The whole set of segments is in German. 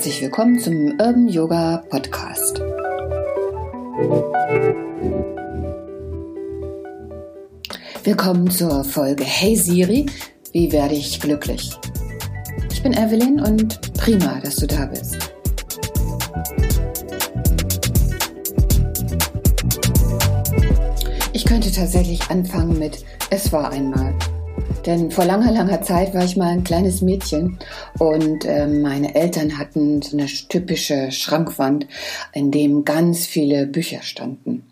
Herzlich willkommen zum Urban Yoga Podcast. Willkommen zur Folge Hey Siri, wie werde ich glücklich? Ich bin Evelyn und prima, dass du da bist. Ich könnte tatsächlich anfangen mit Es war einmal. Denn vor langer, langer Zeit war ich mal ein kleines Mädchen und äh, meine Eltern hatten so eine typische Schrankwand, in dem ganz viele Bücher standen.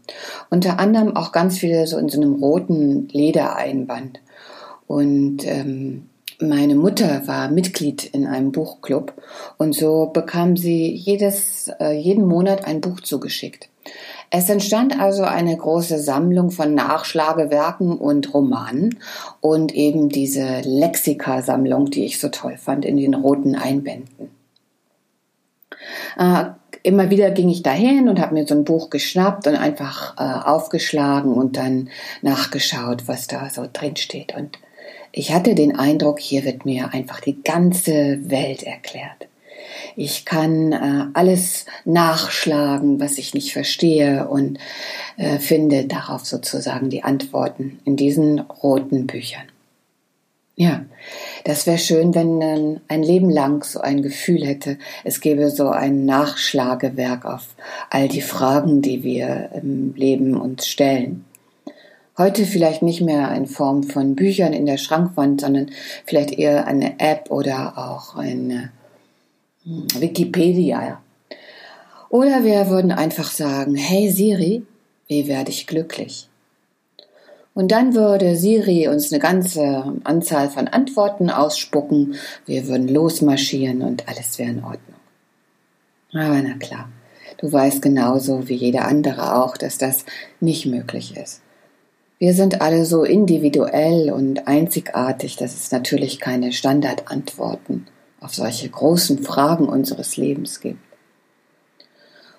Unter anderem auch ganz viele so in so einem roten Ledereinband. Und ähm, meine Mutter war Mitglied in einem Buchclub und so bekam sie jedes, äh, jeden Monat ein Buch zugeschickt. Es entstand also eine große Sammlung von Nachschlagewerken und Romanen und eben diese Lexikasammlung, die ich so toll fand, in den roten Einbänden. Äh, immer wieder ging ich dahin und habe mir so ein Buch geschnappt und einfach äh, aufgeschlagen und dann nachgeschaut, was da so drin steht. Und ich hatte den Eindruck, hier wird mir einfach die ganze Welt erklärt. Ich kann äh, alles nachschlagen, was ich nicht verstehe und äh, finde darauf sozusagen die Antworten in diesen roten Büchern. Ja, das wäre schön, wenn äh, ein Leben lang so ein Gefühl hätte, es gäbe so ein Nachschlagewerk auf all die Fragen, die wir im Leben uns stellen. Heute vielleicht nicht mehr in Form von Büchern in der Schrankwand, sondern vielleicht eher eine App oder auch eine Wikipedia. Oder wir würden einfach sagen, hey Siri, wie werde ich glücklich? Und dann würde Siri uns eine ganze Anzahl von Antworten ausspucken, wir würden losmarschieren und alles wäre in Ordnung. Aber na klar, du weißt genauso wie jeder andere auch, dass das nicht möglich ist. Wir sind alle so individuell und einzigartig, dass es natürlich keine Standardantworten auf solche großen Fragen unseres Lebens gibt.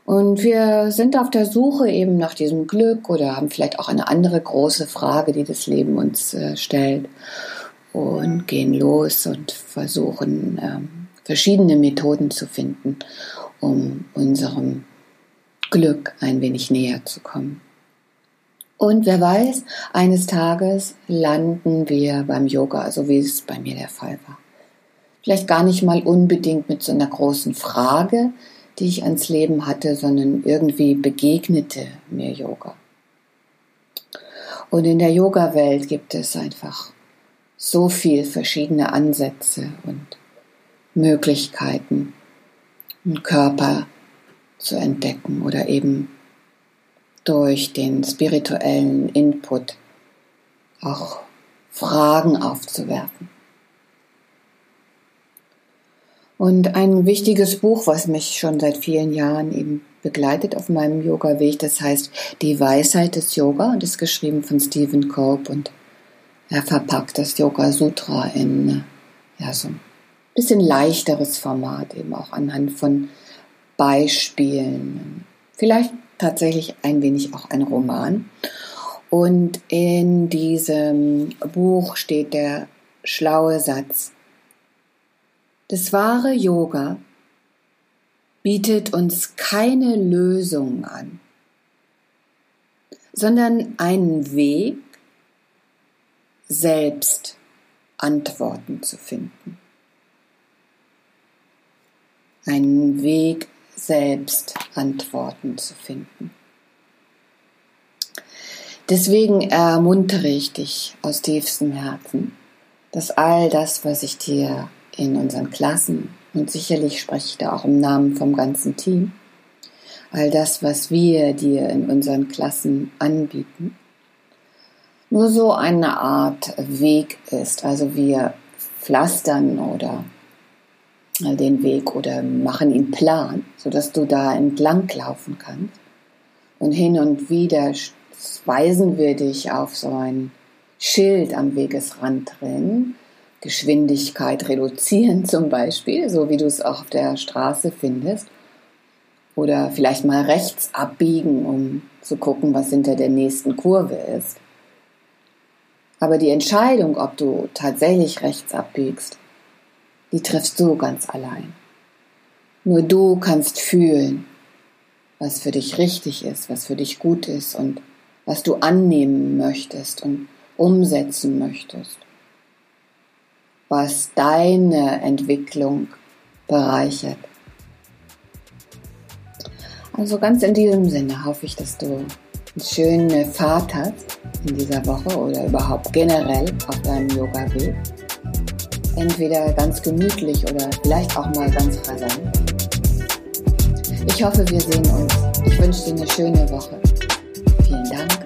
Und wir sind auf der Suche eben nach diesem Glück oder haben vielleicht auch eine andere große Frage, die das Leben uns äh, stellt und gehen los und versuchen ähm, verschiedene Methoden zu finden, um unserem Glück ein wenig näher zu kommen. Und wer weiß, eines Tages landen wir beim Yoga, so wie es bei mir der Fall war. Vielleicht gar nicht mal unbedingt mit so einer großen Frage, die ich ans Leben hatte, sondern irgendwie begegnete mir Yoga. Und in der Yoga-Welt gibt es einfach so viel verschiedene Ansätze und Möglichkeiten, einen Körper zu entdecken oder eben durch den spirituellen Input auch Fragen aufzuwerfen. Und ein wichtiges Buch, was mich schon seit vielen Jahren eben begleitet auf meinem Yoga-Weg, das heißt Die Weisheit des Yoga und ist geschrieben von Stephen Cope und er verpackt das Yoga Sutra in ja, so ein bisschen leichteres Format, eben auch anhand von Beispielen. Vielleicht tatsächlich ein wenig auch ein Roman. Und in diesem Buch steht der schlaue Satz, das wahre Yoga bietet uns keine Lösung an, sondern einen Weg, selbst Antworten zu finden. Einen Weg, selbst Antworten zu finden. Deswegen ermuntere ich dich aus tiefstem Herzen, dass all das, was ich dir in unseren Klassen und sicherlich spreche ich da auch im Namen vom ganzen Team, all das, was wir dir in unseren Klassen anbieten, nur so eine Art Weg ist. Also wir pflastern oder den Weg oder machen ihn plan, sodass du da entlang laufen kannst. Und hin und wieder weisen wir dich auf so ein Schild am Wegesrand drin, Geschwindigkeit reduzieren zum Beispiel, so wie du es auch auf der Straße findest. Oder vielleicht mal rechts abbiegen, um zu gucken, was hinter der nächsten Kurve ist. Aber die Entscheidung, ob du tatsächlich rechts abbiegst, die triffst du ganz allein. Nur du kannst fühlen, was für dich richtig ist, was für dich gut ist und was du annehmen möchtest und umsetzen möchtest, was deine Entwicklung bereichert. Also ganz in diesem Sinne hoffe ich, dass du eine schöne Fahrt hast in dieser Woche oder überhaupt generell auf deinem Yoga-Weg. Entweder ganz gemütlich oder vielleicht auch mal ganz rasant. Ich hoffe, wir sehen uns. Ich wünsche dir eine schöne Woche. Vielen Dank